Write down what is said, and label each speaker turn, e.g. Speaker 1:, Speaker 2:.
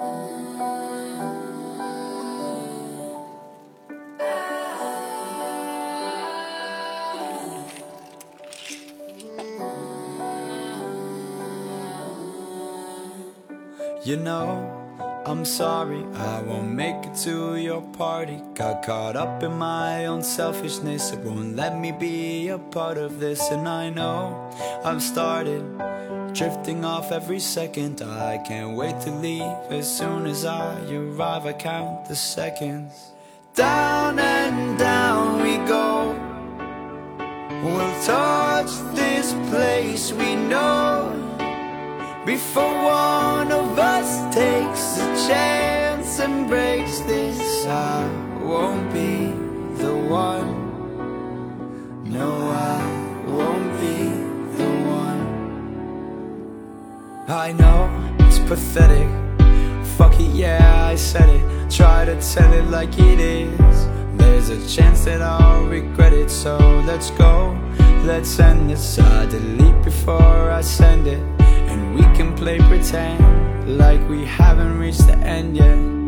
Speaker 1: You know I'm sorry, I won't make it to your party. Got caught up in my own selfishness, it won't let me be a part of this. And I know I've started drifting off every second. I can't wait to leave as soon as I arrive. I count the seconds. Down and down we go. We'll touch this place we know before one of us takes chance and breaks this. I won't be the one. No, I won't be the one. I know it's pathetic. Fuck it, yeah, I said it. Try to tell it like it is. There's a chance that I'll regret it, so let's go. Let's end this. I delete before I send it. And we can play pretend like we haven't reached the end yet.